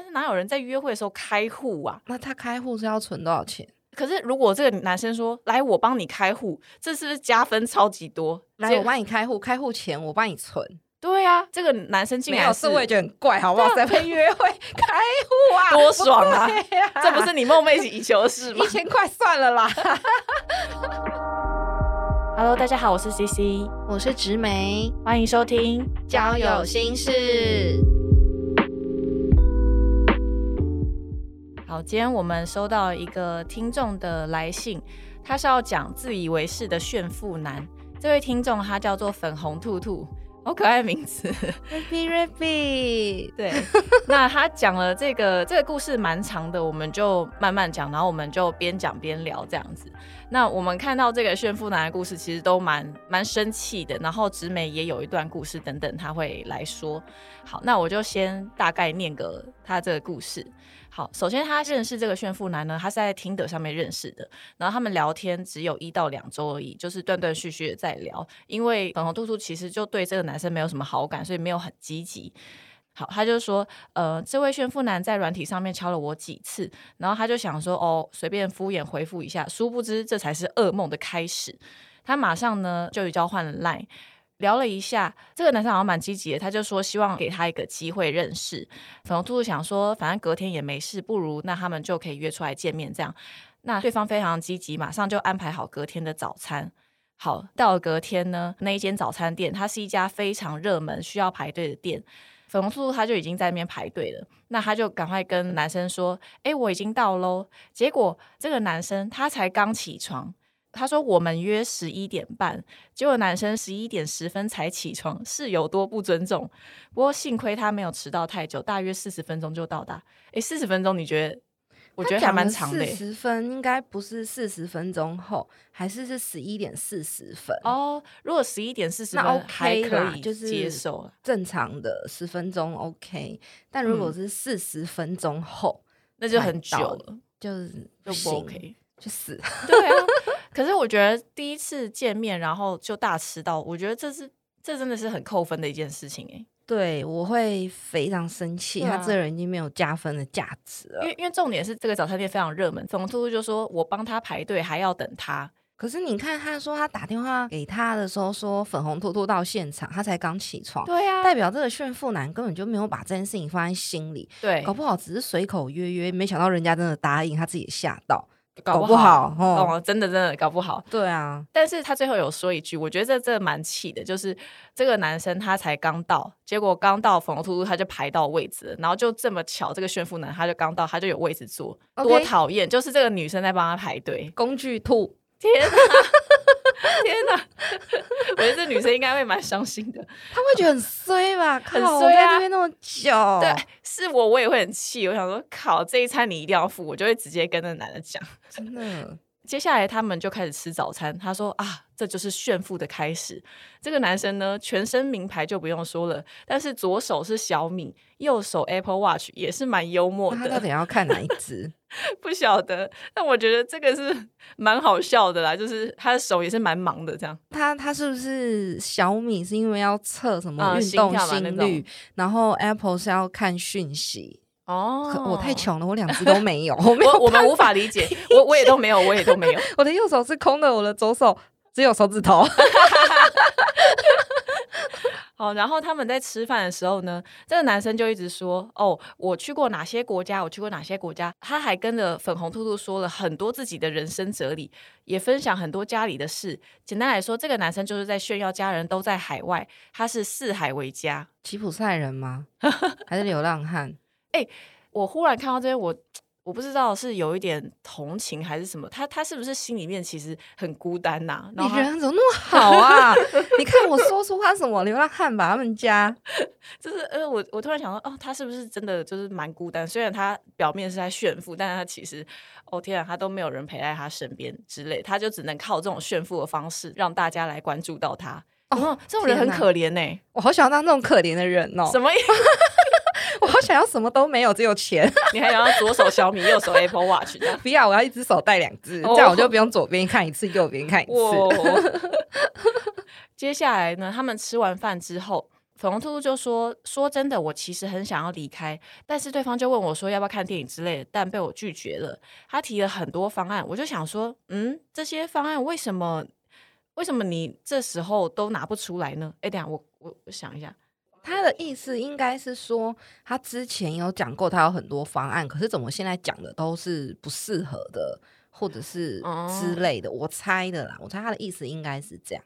但是哪有人在约会的时候开户啊？那他开户是要存多少钱？可是如果这个男生说来我帮你开户，这是不是加分超级多？来我帮你开户，开户钱我帮你存。对啊，这个男生竟然是我也觉得很怪，好不好？在会约会 开户啊，多爽啊！这不是你梦寐以求的事吗？一千块算了啦。Hello，大家好，我是 CC，我是植梅，欢迎收听交友心事。好，今天我们收到一个听众的来信，他是要讲自以为是的炫富男。这位听众他叫做粉红兔兔。好可爱的名字，Happy Rabbit。对，那他讲了这个这个故事蛮长的，我们就慢慢讲，然后我们就边讲边聊这样子。那我们看到这个炫富男的故事，其实都蛮蛮生气的。然后直美也有一段故事等等，他会来说。好，那我就先大概念个他这个故事。好，首先他认识这个炫富男呢，他是在听的上面认识的，然后他们聊天只有一到两周而已，就是断断续续的在聊。因为粉红兔兔其实就对这个男生没有什么好感，所以没有很积极。好，他就说，呃，这位炫富男在软体上面敲了我几次，然后他就想说，哦，随便敷衍回复一下，殊不知这才是噩梦的开始。他马上呢就与交换了 line。聊了一下，这个男生好像蛮积极的，他就说希望给他一个机会认识。粉红兔兔想说，反正隔天也没事，不如那他们就可以约出来见面。这样，那对方非常积极，马上就安排好隔天的早餐。好，到了隔天呢，那一间早餐店，它是一家非常热门、需要排队的店。粉红素素他就已经在那边排队了，那他就赶快跟男生说：“哎，我已经到喽。”结果这个男生他才刚起床。他说：“我们约十一点半，结果男生十一点十分才起床，是有多不尊重？不过幸亏他没有迟到太久，大约四十分钟就到达。哎，四十分钟，你觉得？我觉得还蛮长的。四十分应该不是四十分钟后，还是是十一点四十分？哦，如果十一点四十分还可以，就是接受正常的十分钟 OK。但如果是四十分钟后，那就很久了，就是就不 OK，就死。对啊。”可是我觉得第一次见面，然后就大迟到，我觉得这是这真的是很扣分的一件事情哎。对，我会非常生气，他这人已经没有加分的价值了。因为因为重点是这个早餐店非常热门，粉红兔兔就说我帮他排队还要等他。可是你看他说他打电话给他的时候说粉红兔兔到现场，他才刚起床，对啊，代表这个炫富男根本就没有把这件事情放在心里，对，搞不好只是随口约约，没想到人家真的答应，他自己吓到。搞不好哦，真的真的搞不好。对啊，但是他最后有说一句，我觉得这这蛮气的，就是这个男生他才刚到，结果刚到粉红兔兔他就排到位置，然后就这么巧，这个炫富男他就刚到，他就有位置坐，多讨厌！就是这个女生在帮他排队，工具兔，天哪！天哪！我觉得这女生应该会蛮伤心的，她会觉得很衰吧？很衰啊！这边那么久，对，是我我也会很气。我想说，靠，这一餐你一定要付，我就会直接跟那男的讲。真的。接下来他们就开始吃早餐。他说啊，这就是炫富的开始。这个男生呢，全身名牌就不用说了，但是左手是小米，右手 Apple Watch 也是蛮幽默的。他到底要看哪一只？不晓得。但我觉得这个是 蛮好笑的啦，就是他的手也是蛮忙的这样。他他是不是小米是因为要测什么运动心率，然后 Apple 是要看讯息？哦，我太穷了，我两只都没有，我我们无法理解，我我也都没有，我也都没有，我的右手是空的，我的左手只有手指头。好，然后他们在吃饭的时候呢，这个男生就一直说：“哦，我去过哪些国家？我去过哪些国家？”他还跟着粉红兔兔说了很多自己的人生哲理，也分享很多家里的事。简单来说，这个男生就是在炫耀家人都在海外，他是四海为家，吉普赛人吗？还是流浪汉？哎，我忽然看到这些，我我不知道是有一点同情还是什么，他他是不是心里面其实很孤单呐？你人怎么那么 好啊？你看我说出他什么流浪汉吧，他们家 就是呃，我我突然想到，哦，他是不是真的就是蛮孤单？虽然他表面是在炫富，但是他其实，哦天啊，他都没有人陪在他身边之类，他就只能靠这种炫富的方式让大家来关注到他。哦，这种人很可怜呢，我好想要当那种可怜的人哦。什么？我想要什么都没有，只有钱。你还想要左手小米，右手 Apple Watch 的？不要，我要一只手戴两只，这样我就不用左边看一次，右边看一次。接下来呢，他们吃完饭之后，粉红兔兔就说：“说真的，我其实很想要离开，但是对方就问我说要不要看电影之类的，但被我拒绝了。他提了很多方案，我就想说，嗯，这些方案为什么？为什么你这时候都拿不出来呢？哎，等下我我我想一下，他的意思应该是说，他之前有讲过他有很多方案，可是怎么现在讲的都是不适合的，或者是之类的？我猜的啦，我猜他的意思应该是这样。”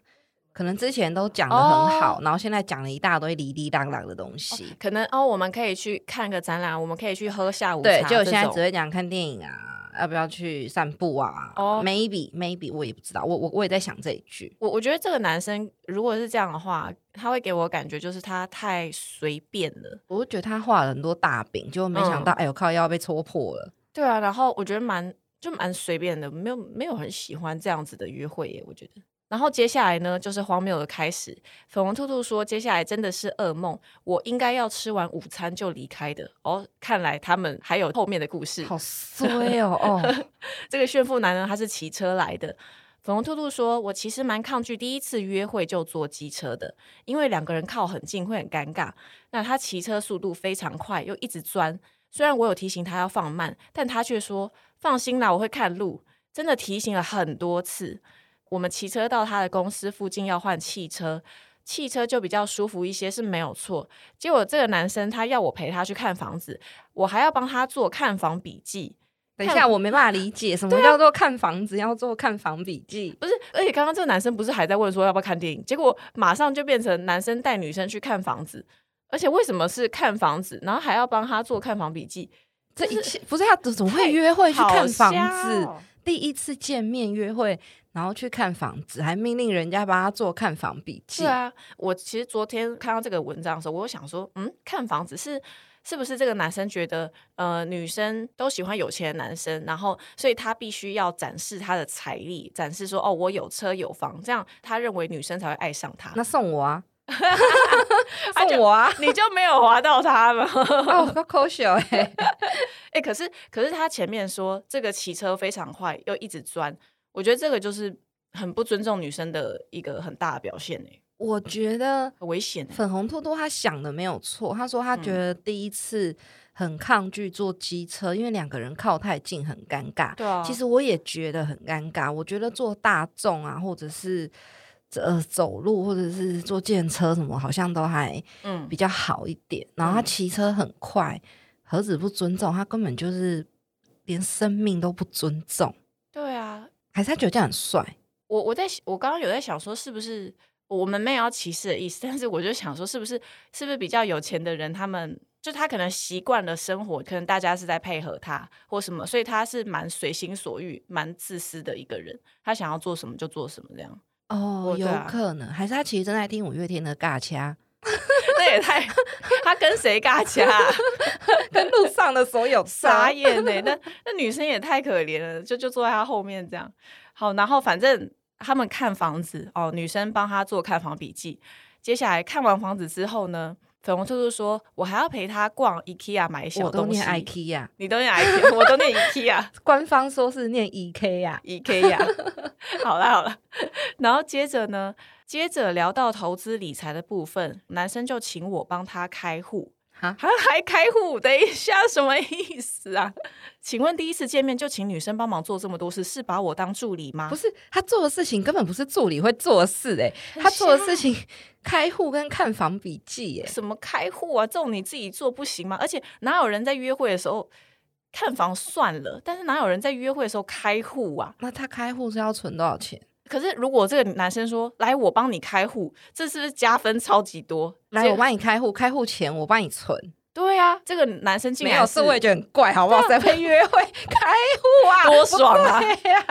可能之前都讲的很好，然后现在讲了一大堆离离当当的东西。可能哦，我们可以去看个展览，我们可以去喝下午茶。对，就现在只会讲看电影啊，要不要去散步啊？哦，maybe maybe 我也不知道，我我我也在想这一句。我我觉得这个男生如果是这样的话，他会给我感觉就是他太随便了。我就觉得他画了很多大饼，就没想到哎呦靠，要被戳破了。对啊，然后我觉得蛮就蛮随便的，没有没有很喜欢这样子的约会耶，我觉得。然后接下来呢，就是荒谬的开始。粉红兔兔说：“接下来真的是噩梦，我应该要吃完午餐就离开的。”哦，看来他们还有后面的故事。好衰哦！哦，这个炫富男呢他是骑车来的。粉红兔兔说：“我其实蛮抗拒第一次约会就坐机车的，因为两个人靠很近会很尴尬。那他骑车速度非常快，又一直钻。虽然我有提醒他要放慢，但他却说：‘放心啦，我会看路。’真的提醒了很多次。”我们骑车到他的公司附近要换汽车，汽车就比较舒服一些是没有错。结果这个男生他要我陪他去看房子，我还要帮他做看房笔记。等一下，我没办法理解什么叫做看房子要做看房笔记。不是，而且刚刚这个男生不是还在问说要不要看电影，结果马上就变成男生带女生去看房子，而且为什么是看房子，然后还要帮他做看房笔记？这一切不是他怎么会约会去看房子？第一次见面约会。然后去看房子，还命令人家帮他做看房笔记。对啊，我其实昨天看到这个文章的时候，我有想说，嗯，看房子是是不是这个男生觉得，呃，女生都喜欢有钱的男生，然后所以他必须要展示他的财力，展示说，哦，我有车有房，这样他认为女生才会爱上他。那送我啊，送我啊，你就没有划到他吗？哦，好搞笑哎，哎，可是可是他前面说这个骑车非常快，又一直钻。我觉得这个就是很不尊重女生的一个很大的表现诶。我觉得很危险。粉红兔兔他想的没有错，他说他觉得第一次很抗拒坐机车，因为两个人靠太近很尴尬。对啊，其实我也觉得很尴尬。我觉得坐大众啊，或者是呃走路，或者是坐电车什么，好像都还嗯比较好一点。然后他骑车很快，何止不尊重，他根本就是连生命都不尊重。还是他觉得这样很帅。我我在我刚刚有在想说，是不是我们没有要歧视的意思？但是我就想说，是不是是不是比较有钱的人，他们就他可能习惯了生活，可能大家是在配合他或什么，所以他是蛮随心所欲、蛮自私的一个人。他想要做什么就做什么，这样。哦，有可能，还是他其实正在听五月天的尬掐。那也太，他跟谁尬掐？跟路上的所有傻眼呢？那那女生也太可怜了，就就坐在他后面这样。好，然后反正他们看房子哦，女生帮他做看房笔记。接下来看完房子之后呢，粉红兔兔说：“我还要陪他逛 IKEA 买小东西。”我都念 IKEA，你都念 IKEA，我都念 IKEA。官方说是念 EK，EK。好啦好啦，然后接着呢？接着聊到投资理财的部分，男生就请我帮他开户，还还开户？等一下，什么意思啊？请问第一次见面就请女生帮忙做这么多事，是把我当助理吗？不是，他做的事情根本不是助理会做的事，哎，他做的事情开户跟看房笔记，哎，什么开户啊？这种你自己做不行吗？而且哪有人在约会的时候看房算了，但是哪有人在约会的时候开户啊？那他开户是要存多少钱？可是，如果这个男生说：“来，我帮你开户，这是不是加分超级多？”来，我帮你开户，开户钱我帮你存。对啊，这个男生竟然没有，是我也觉得很怪，好不好？在被约会开户啊，多爽 啊！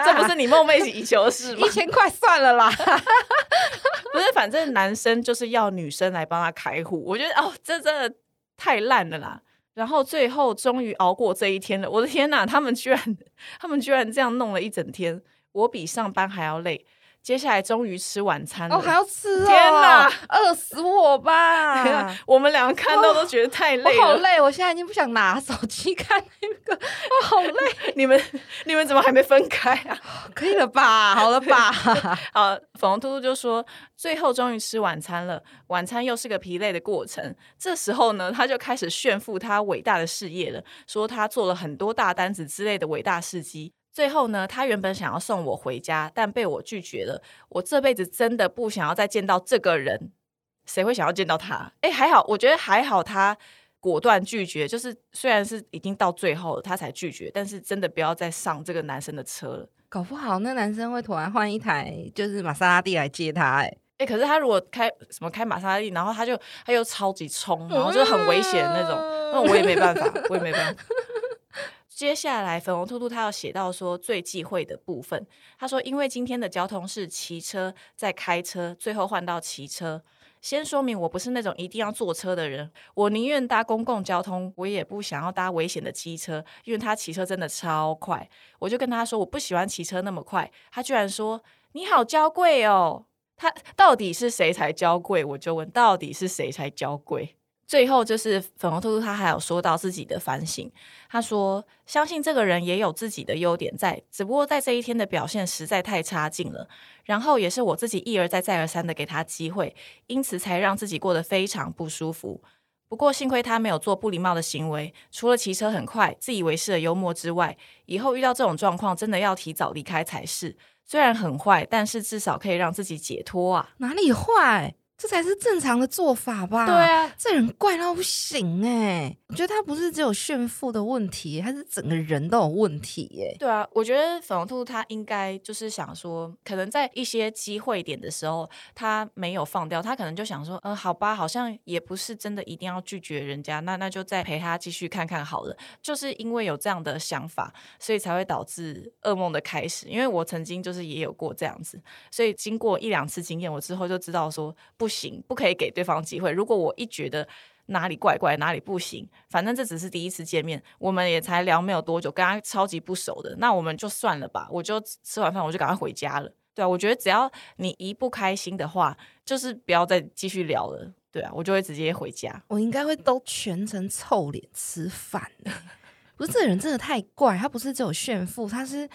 这不是你梦寐以求的事吗？一千块算了啦，不是，反正男生就是要女生来帮他开户。我觉得哦，这真的太烂了啦。然后最后终于熬过这一天了。我的天哪，他们居然，他们居然这样弄了一整天。我比上班还要累，接下来终于吃晚餐了，哦，还要吃哦！天哪，饿死我吧！我们两个看到都觉得太 累了，好累，我现在已经不想拿手机看那个，我好累。你们你们怎么还没分开啊？可以了吧？好了吧？好，粉红兔兔就说，最后终于吃晚餐了，晚餐又是个疲累的过程。这时候呢，他就开始炫富他伟大的事业了，说他做了很多大单子之类的伟大事迹。最后呢，他原本想要送我回家，但被我拒绝了。我这辈子真的不想要再见到这个人，谁会想要见到他？哎，还好，我觉得还好，他果断拒绝。就是虽然是已经到最后了，他才拒绝，但是真的不要再上这个男生的车了。搞不好那男生会突然换一台就是玛莎拉蒂来接他。哎哎，可是他如果开什么开玛莎拉蒂，然后他就他又超级冲，然后就很危险那种，那我也没办法，我也没办法。接下来，粉红兔兔他要写到说最忌讳的部分。他说，因为今天的交通是骑车再开车，最后换到骑车。先说明，我不是那种一定要坐车的人，我宁愿搭公共交通，我也不想要搭危险的机车，因为他骑车真的超快。我就跟他说，我不喜欢骑车那么快。他居然说，你好娇贵哦。他到底是谁才娇贵？我就问，到底是谁才娇贵？最后就是粉红兔兔，他还有说到自己的反省。他说：“相信这个人也有自己的优点在，只不过在这一天的表现实在太差劲了。然后也是我自己一而再、再而三的给他机会，因此才让自己过得非常不舒服。不过幸亏他没有做不礼貌的行为，除了骑车很快、自以为是的幽默之外，以后遇到这种状况，真的要提早离开才是。虽然很坏，但是至少可以让自己解脱啊！哪里坏？”这才是正常的做法吧？对啊，这人怪到不行哎！我觉得他不是只有炫富的问题，他是整个人都有问题耶。对啊，我觉得粉红兔他应该就是想说，可能在一些机会点的时候，他没有放掉，他可能就想说，嗯，好吧，好像也不是真的一定要拒绝人家，那那就再陪他继续看看好了。就是因为有这样的想法，所以才会导致噩梦的开始。因为我曾经就是也有过这样子，所以经过一两次经验，我之后就知道说不。行，不可以给对方机会。如果我一觉得哪里怪怪，哪里不行，反正这只是第一次见面，我们也才聊没有多久，跟他超级不熟的，那我们就算了吧。我就吃完饭，我就赶快回家了。对啊，我觉得只要你一不开心的话，就是不要再继续聊了。对啊，我就会直接回家。我应该会都全程臭脸吃饭。不是这个人真的太怪，他不是只有炫富，他是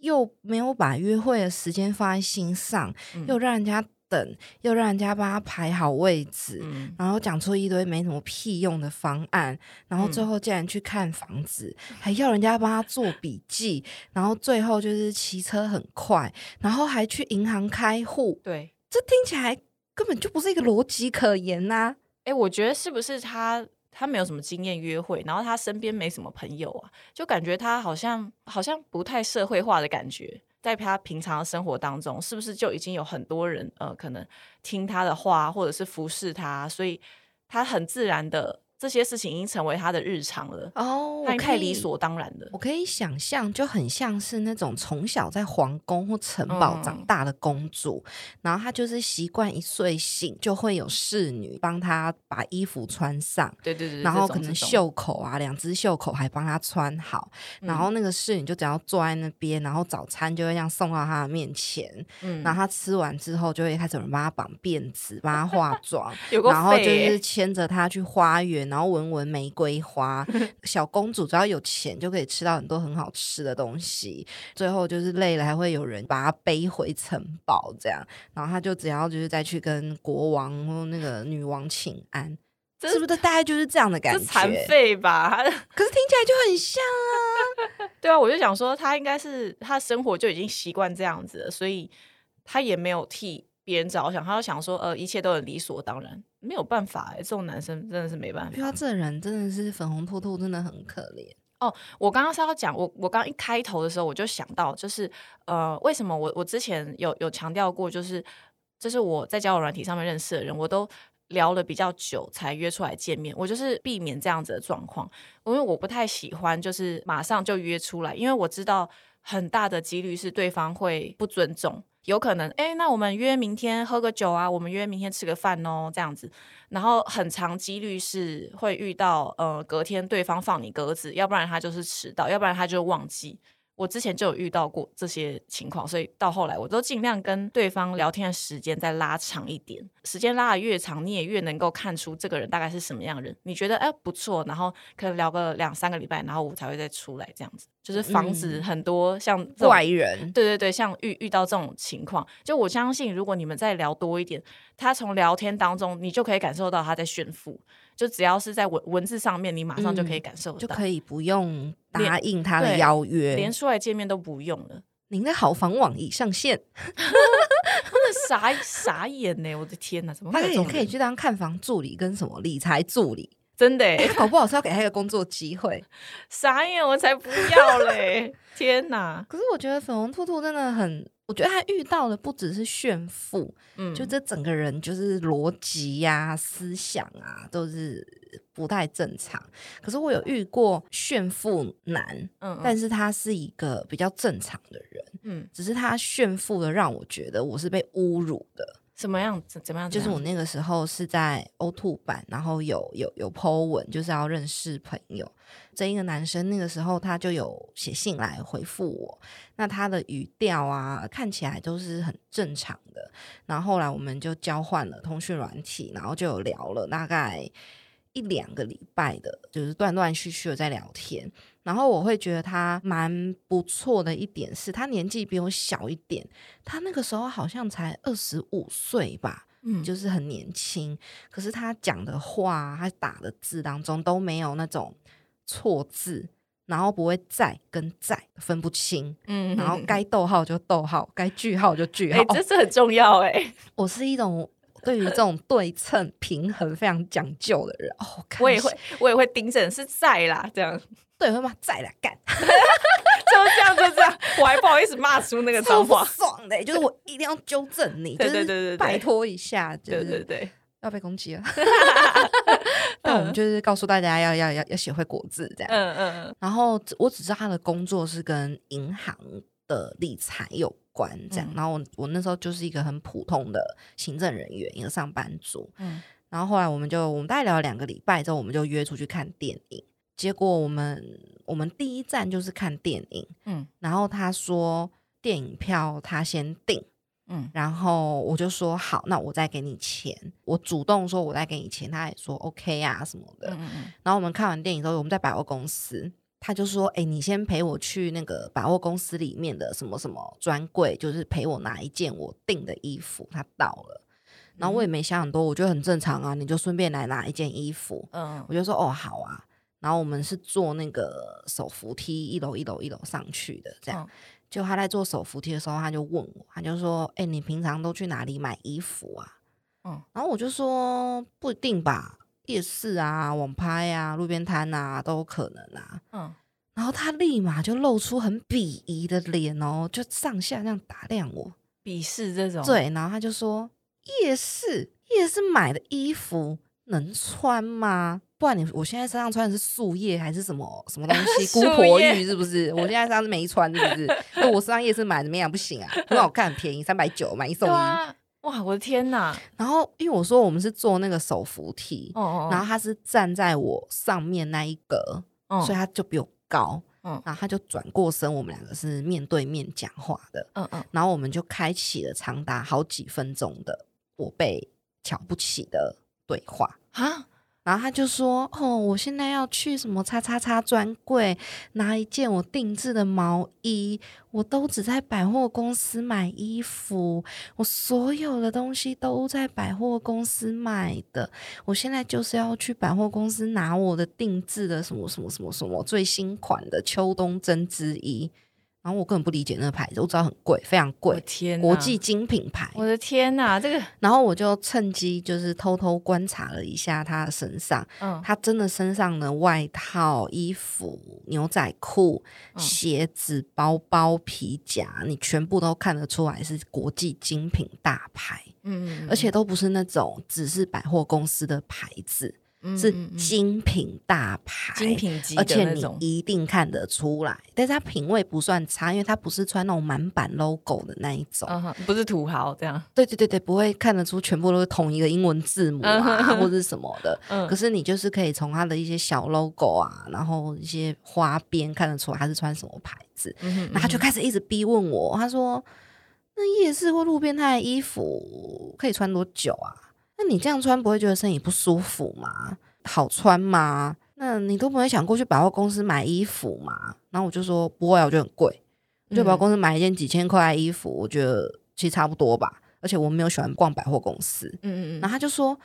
又没有把约会的时间放在心上，又让人家。等又让人家帮他排好位置，然后讲出一堆没什么屁用的方案，然后最后竟然去看房子，还要人家帮他做笔记，然后最后就是骑车很快，然后还去银行开户。对，这听起来根本就不是一个逻辑可言呐！哎，我觉得是不是他他没有什么经验约会，然后他身边没什么朋友啊，就感觉他好像好像不太社会化的感觉。在他平常的生活当中，是不是就已经有很多人呃，可能听他的话，或者是服侍他，所以他很自然的。这些事情已经成为他的日常了哦，太理所当然的。我可以想象，就很像是那种从小在皇宫或城堡长大的公主，然后她就是习惯一睡醒就会有侍女帮她把衣服穿上，对对对，然后可能袖口啊，两只袖口还帮她穿好，然后那个侍女就只要坐在那边，然后早餐就会这样送到她的面前，嗯，然后她吃完之后就会开始有人帮她绑辫子，帮她化妆，然后就是牵着她去花园。然后闻闻玫瑰花，小公主只要有钱就可以吃到很多很好吃的东西。最后就是累了，还会有人把她背回城堡，这样。然后她就只要就是再去跟国王或那个女王请安，是不是大概就是这样的感觉？残废吧？可是听起来就很像啊。对啊，我就想说，他应该是他生活就已经习惯这样子了，所以他也没有替别人着想，他就想说，呃，一切都很理所当然。没有办法哎，这种男生真的是没办法。遇到这人真的是粉红兔兔，真的很可怜哦。我刚刚是要讲，我我刚刚一开头的时候，我就想到，就是呃，为什么我我之前有有强调过，就是就是我在交友软体上面认识的人，我都聊了比较久才约出来见面，我就是避免这样子的状况，因为我不太喜欢就是马上就约出来，因为我知道很大的几率是对方会不尊重。有可能，哎，那我们约明天喝个酒啊，我们约明天吃个饭哦，这样子，然后很长几率是会遇到，呃，隔天对方放你鸽子，要不然他就是迟到，要不然他就忘记。我之前就有遇到过这些情况，所以到后来我都尽量跟对方聊天的时间再拉长一点。时间拉的越长，你也越能够看出这个人大概是什么样的人。你觉得哎不错，然后可能聊个两三个礼拜，然后我才会再出来这样子，就是防止很多像怪人。对对对，像遇遇到这种情况，就我相信，如果你们再聊多一点，他从聊天当中，你就可以感受到他在炫富。就只要是在文文字上面，你马上就可以感受到，就可以不用答应他的邀约，连出来见面都不用了。您的好房网已上线，真的傻傻眼呢！我的天哪，怎么他也可以去当看房助理跟什么理财助理？真的，搞不好是要给他一个工作机会。傻眼，我才不要嘞！天哪！可是我觉得粉红兔兔真的很。我觉得他遇到的不只是炫富，嗯，就这整个人就是逻辑呀、思想啊，都是不太正常。可是我有遇过炫富男，嗯，但是他是一个比较正常的人，嗯，只是他炫富的让我觉得我是被侮辱的。什么样子？怎么样？就是我那个时候是在 O Two 版，然后有有有 Po 文，就是要认识朋友。这一个男生那个时候他就有写信来回复我，那他的语调啊看起来都是很正常的。然后后来我们就交换了通讯软体，然后就有聊了大概一两个礼拜的，就是断断续续的在聊天。然后我会觉得他蛮不错的一点是，他年纪比我小一点，他那个时候好像才二十五岁吧，嗯，就是很年轻。可是他讲的话，他打的字当中都没有那种错字，然后不会在跟在分不清，嗯，然后 该逗号就逗号，该句号就句号，这是很重要哎。我是一种对于这种对称平衡非常讲究的人哦，我也会我也会盯着是在啦，这样。对，会骂在啦干，就这样，就这样，我还不好意思骂出那个脏话，爽的，就是我一定要纠正你，对对对对，拜托一下，对对对，要被攻击了。那我们就是告诉大家要要要要学会国字这样，嗯嗯嗯。然后我只知道他的工作是跟银行的理财有关，这样。然后我我那时候就是一个很普通的行政人员，一个上班族。嗯。然后后来我们就我们大概聊了两个礼拜之后，我们就约出去看电影。结果我们我们第一站就是看电影，嗯，然后他说电影票他先订，嗯，然后我就说好，那我再给你钱，我主动说我再给你钱，他也说 OK 啊什么的，嗯嗯，然后我们看完电影之后，我们在百货公司，他就说，哎，你先陪我去那个百货公司里面的什么什么专柜，就是陪我拿一件我订的衣服，他到了，然后我也没想很多，我觉得很正常啊，你就顺便来拿一件衣服，嗯，我就说哦好啊。然后我们是坐那个手扶梯，一楼一楼一楼上去的，这样。就他在坐手扶梯的时候，他就问我，他就说：“哎，你平常都去哪里买衣服啊？”嗯，然后我就说：“不一定吧，夜市啊、网拍啊、路边摊啊都有可能啊。”嗯，然后他立马就露出很鄙夷的脸哦，就上下这样打量我，鄙视这种。对，然后他就说：“夜市，夜市买的衣服能穿吗？”不然你，我现在身上穿的是树叶还是什么什么东西？姑婆玉是不是？我现在身上是没穿，是不是？那我身上夜市买怎么样？不行啊，很好看，便宜，三百九买一送一。哇，我的天哪！然后因为我说我们是坐那个手扶梯，然后他是站在我上面那一格，所以他就比我高。嗯，然后他就转过身，我们两个是面对面讲话的。嗯嗯，然后我们就开启了长达好几分钟的我被瞧不起的对话啊。然后他就说：“哦，我现在要去什么叉叉叉专柜拿一件我定制的毛衣，我都只在百货公司买衣服，我所有的东西都在百货公司买的。我现在就是要去百货公司拿我的定制的什么什么什么什么最新款的秋冬针织衣。”然后我根本不理解那个牌子，我知道很贵，非常贵，天，国际精品牌。我的天哪，这个！然后我就趁机就是偷偷观察了一下他的身上，嗯，他真的身上的外套、衣服、牛仔裤、鞋子、包包、皮夹，你全部都看得出来是国际精品大牌，嗯，而且都不是那种只是百货公司的牌子。是精品大牌，精品级，而且你一定看得出来。但是他品味不算差，因为他不是穿那种满版 logo 的那一种，不是土豪这样。对对对对，不会看得出全部都是同一个英文字母啊，或者什么的。可是你就是可以从他的一些小 logo 啊，然后一些花边看得出来他是穿什么牌子。那他就开始一直逼问我，他说：“那夜市或路边摊的衣服可以穿多久啊？那你这样穿不会觉得身体不舒服吗？好穿吗？那你都不会想过去百货公司买衣服吗？”然后我就说：“不会，我觉得很贵。我就百货公司买一件几千块的衣服，我觉得其实差不多吧。而且我没有喜欢逛百货公司。”嗯嗯嗯。然后他就说。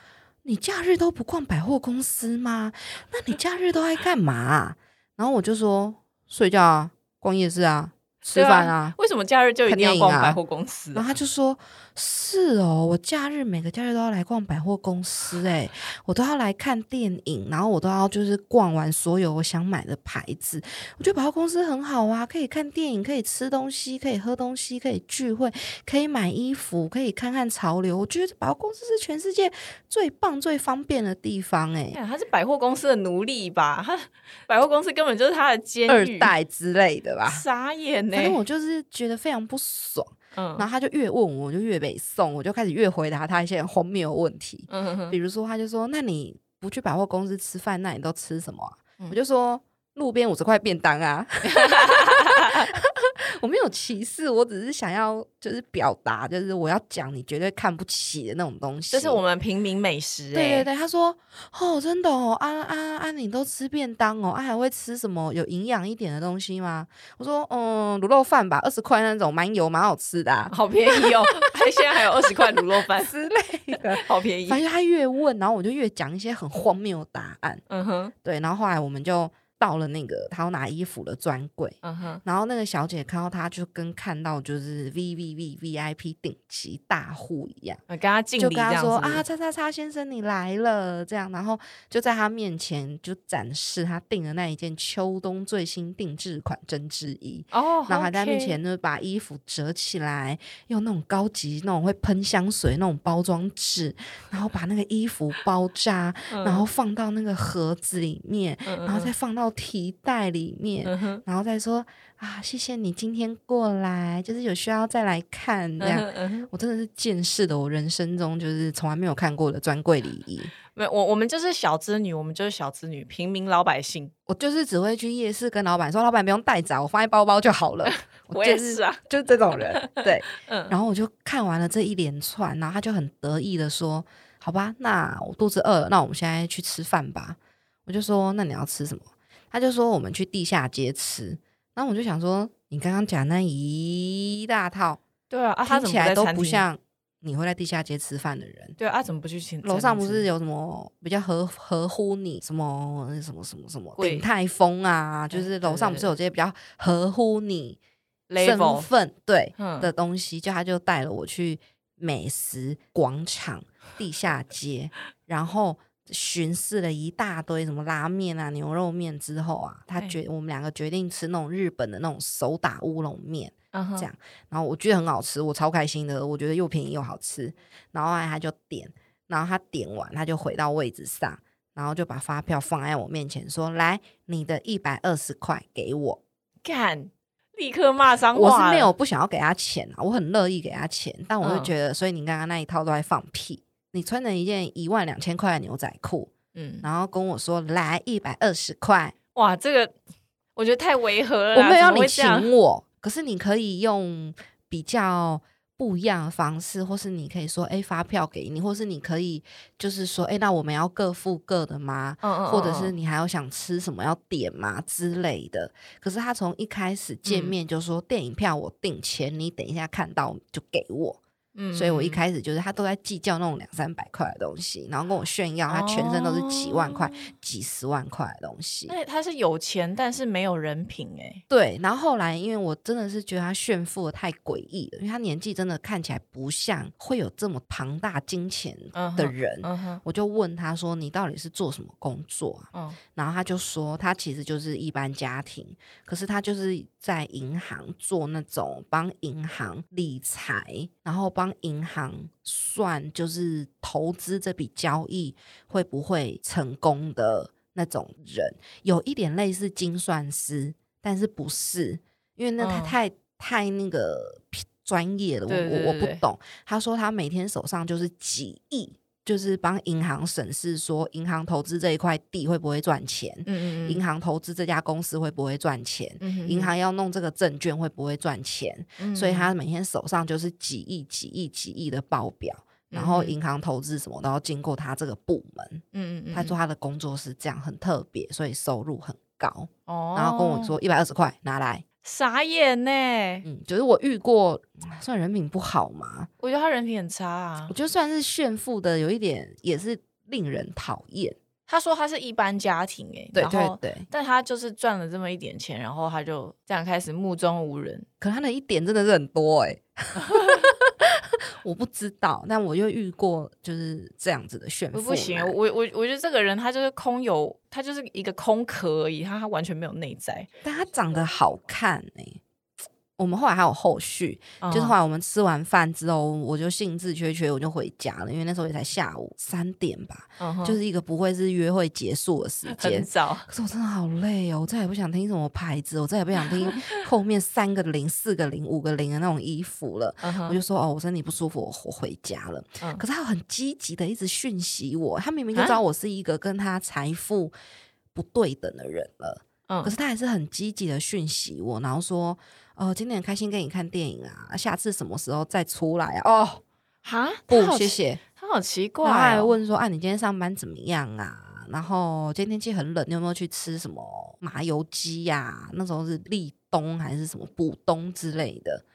你假日都不逛百货公司吗？那你假日都爱干嘛？然后我就说睡觉啊，逛夜市啊。吃饭啊？为什么假日就一定要逛百货公司？然后他就说：“是哦，我假日每个假日都要来逛百货公司，哎，我都要来看电影，然后我都要就是逛完所有我想买的牌子。我觉得百货公司很好啊，可以看电影，可以吃东西，可以喝东西，可以聚会，可以买衣服，可以看看潮流。我觉得百货公司是全世界最棒、最方便的地方。哎，他是百货公司的奴隶吧？他 百货公司根本就是他的监狱、二代之类的吧？傻眼。”反正我就是觉得非常不爽，嗯，然后他就越问我，我就越北送，我就开始越回答他一些荒谬问题，嗯比如说他就说，那你不去百货公司吃饭，那你都吃什么？我就说路边五十块便当啊。我没有歧视，我只是想要就是表达，就是我要讲你绝对看不起的那种东西。这是我们平民美食。对对对，他说哦，真的哦，啊啊啊，你都吃便当哦，啊还会吃什么有营养一点的东西吗？我说嗯，卤肉饭吧，二十块那种，蛮油蛮好吃的，好便宜哦，还现在还有二十块卤肉饭之类的，好便宜。反正他越问，然后我就越讲一些很荒谬的答案。嗯哼，对，然后后来我们就。到了那个他要拿衣服的专柜，然后那个小姐看到他就跟看到就是 V V V V I P 顶级大户一样，跟他敬礼，就跟他说啊，叉叉叉先生你来了，这样，然后就在他面前就展示他订的那一件秋冬最新定制款针织衣哦，然后还在面前呢把衣服折起来，用那种高级那种会喷香水那种包装纸，然后把那个衣服包扎，然后放到那个盒子里面，然后再放到。提袋里面，然后再说啊，谢谢你今天过来，就是有需要再来看这样。我真的是见识的，我人生中就是从来没有看过的专柜礼仪。没有，我我们就是小资女，我们就是小资女，平民老百姓。我就是只会去夜市跟老板说，老板不用带走，我放在包包就好了。我也是啊，就是这种人。对，然后我就看完了这一连串，然后他就很得意的说：“好吧，那我肚子饿了，那我们现在去吃饭吧。”我就说：“那你要吃什么？”他就说我们去地下街吃，然后我就想说，你刚刚讲那一大套，对啊，听起来都不像你会在地下街吃饭的人。对啊，怎么不去请楼上？不是有什么比较合合乎你什么什么什么什么鼎泰丰啊？就是楼上不是有这些比较合乎你身份对的东西？就他就带了我去美食广场地下街，然后。巡视了一大堆什么拉面啊、牛肉面之后啊，他决我们两个决定吃那种日本的那种手打乌龙面，这样，然后我觉得很好吃，我超开心的，我觉得又便宜又好吃。然后他就点，然后他点完他就回到位置上，然后就把发票放在我面前，说：“来，你的一百二十块给我。”干，立刻骂脏话。我是没有不想要给他钱啊，我很乐意给他钱，但我就觉得，所以你刚刚那一套都在放屁。你穿了一件一万两千块的牛仔裤，嗯，然后跟我说来一百二十块，哇，这个我觉得太违和了。我没有要你请我，可是你可以用比较不一样的方式，或是你可以说，哎，发票给你，或是你可以就是说，哎，那我们要各付各的吗？嗯嗯，或者是你还要想吃什么要点吗之类的？可是他从一开始见面就说，电影票我订，钱你等一下看到就给我。所以，我一开始就是他都在计较那种两三百块的东西，然后跟我炫耀他全身都是几万块、几十万块的东西。那他是有钱，但是没有人品哎。对，然后后来，因为我真的是觉得他炫富的太诡异了，因为他年纪真的看起来不像会有这么庞大金钱的人。我就问他说：“你到底是做什么工作？”嗯，然后他就说：“他其实就是一般家庭，可是他就是在银行做那种帮银行理财，然后帮。”帮银行算，就是投资这笔交易会不会成功的那种人，有一点类似精算师，但是不是，因为那他太太那个专业了，我我我不懂。他说他每天手上就是几亿。就是帮银行审视，说银行投资这一块地会不会赚钱？嗯嗯银行投资这家公司会不会赚钱？嗯银行要弄这个证券会不会赚钱？嗯。所以他每天手上就是几亿、几亿、几亿的报表，然后银行投资什么都要经过他这个部门。嗯嗯嗯。他说他的工作是这样，很特别，所以收入很高。哦。然后跟我说一百二十块拿来。傻眼呢，嗯，就是我遇过，算人品不好嘛？我觉得他人品很差啊。我觉得算是炫富的，有一点也是令人讨厌。他说他是一般家庭，哎，对对对，但他就是赚了这么一点钱，然后他就这样开始目中无人。可他那一点真的是很多哎。我不知道，但我又遇过就是这样子的炫富。不行，我我我觉得这个人他就是空有，他就是一个空壳而已，他他完全没有内在，但他长得好看哎。我们后来还有后续，就是后来我们吃完饭之后，我就兴致缺缺，我就回家了，因为那时候也才下午三点吧，就是一个不会是约会结束的时间。很早，可是我真的好累哦，我再也不想听什么牌子，我再也不想听 后面三个零、四个零、五个零的那种衣服了。我就说哦，我身体不舒服，我我回家了。可是他很积极的一直讯息我，他明明就知道我是一个跟他财富不对等的人了，可是他还是很积极的讯息我，然后说。哦，今天很开心跟你看电影啊，下次什么时候再出来啊？哦，哈，不，谢谢。他好奇怪，他还问说啊，你今天上班怎么样啊？然后今天天气很冷，你有没有去吃什么麻油鸡呀？那时候是立冬还是什么补冬之类的？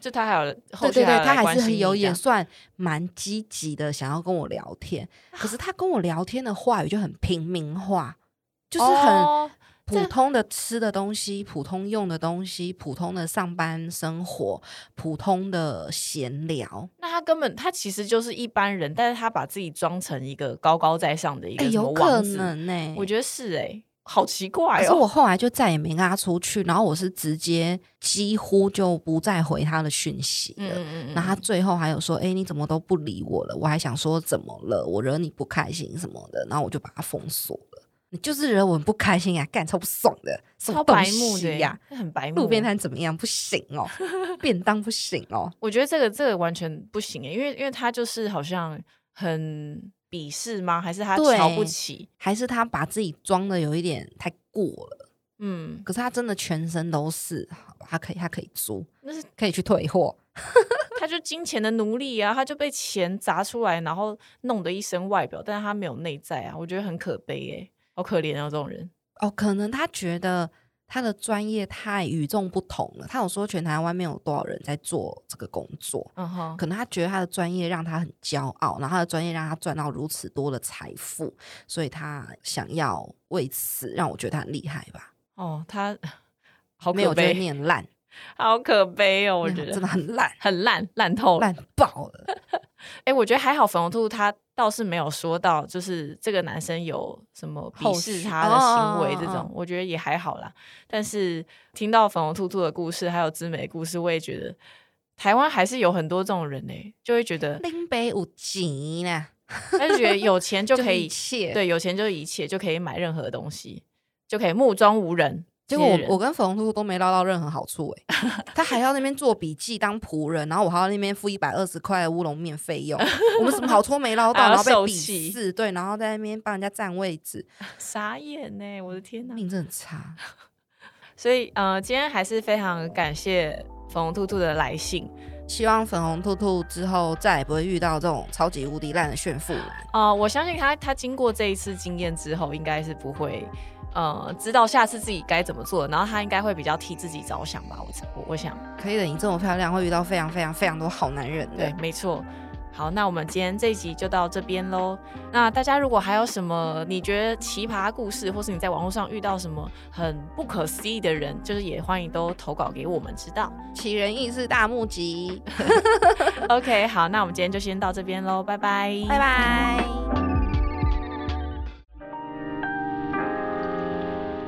就他还有，对对对，他还是有也算蛮积极的，想要跟我聊天。可是他跟我聊天的话语就很平民化，就是很。普通的吃的东西，普通用的东西，普通的上班生活，普通的闲聊。那他根本他其实就是一般人，但是他把自己装成一个高高在上的一个有可能呢？我觉得是哎，好奇怪哦。可是我后来就再也没跟他出去，然后我是直接几乎就不再回他的讯息了。嗯嗯嗯那他最后还有说：“哎，你怎么都不理我了？”我还想说怎么了？我惹你不开心什么的？然后我就把他封锁了。就是惹我很不开心呀，干超不爽的，超白目的呀，很白目。路边摊怎么样？不行哦，便当不行哦。我觉得这个这个完全不行诶，因为因为他就是好像很鄙视吗？还是他瞧不起？还是他把自己装的有一点太过了？嗯，可是他真的全身都是，好，他可以他可以租，那是可以去退货。他就金钱的奴隶啊，他就被钱砸出来，然后弄得一身外表，但是他没有内在啊，我觉得很可悲诶。好可怜啊，这种人哦，可能他觉得他的专业太与众不同了。他有说全台湾没有多少人在做这个工作，嗯哼，可能他觉得他的专业让他很骄傲，然后他的专业让他赚到如此多的财富，所以他想要为此让我觉得他很厉害吧。哦，他 好没有觉得你很烂，好可悲哦，我觉得真的很烂，很烂，烂透烂爆了。哎，我觉得还好，粉红兔他。倒是没有说到，就是这个男生有什么鄙视他的行为这种，我觉得也还好啦。但是听到粉红兔兔的故事，还有知美的故事，我也觉得台湾还是有很多这种人呢，就会觉得林北有钱呢，他就觉得有钱就 可以一切，对，有钱就一切就可以买任何东西，就可以目中无人。结果我我跟粉红兔兔都没捞到任何好处哎，他还要那边做笔记当仆人，然后我还要那边付一百二十块的乌龙面费用，我们什么好 处没捞到，然后被鄙视，对，然后在那边帮人家占位置，傻眼呢，我的天哪，命真的差。所以呃，今天还是非常感谢粉红兔兔的来信，希望粉红兔兔之后再也不会遇到这种超级无敌烂的炫富啊！我相信他他经过这一次经验之后，应该是不会。呃，知道下次自己该怎么做，然后他应该会比较替自己着想吧。我我我想可以的，你这么漂亮，会遇到非常非常非常多好男人。对，没错。好，那我们今天这一集就到这边喽。那大家如果还有什么你觉得奇葩故事，或是你在网络上遇到什么很不可思议的人，就是也欢迎都投稿给我们知道。奇人异事大募集。OK，好，那我们今天就先到这边喽，拜拜，拜拜。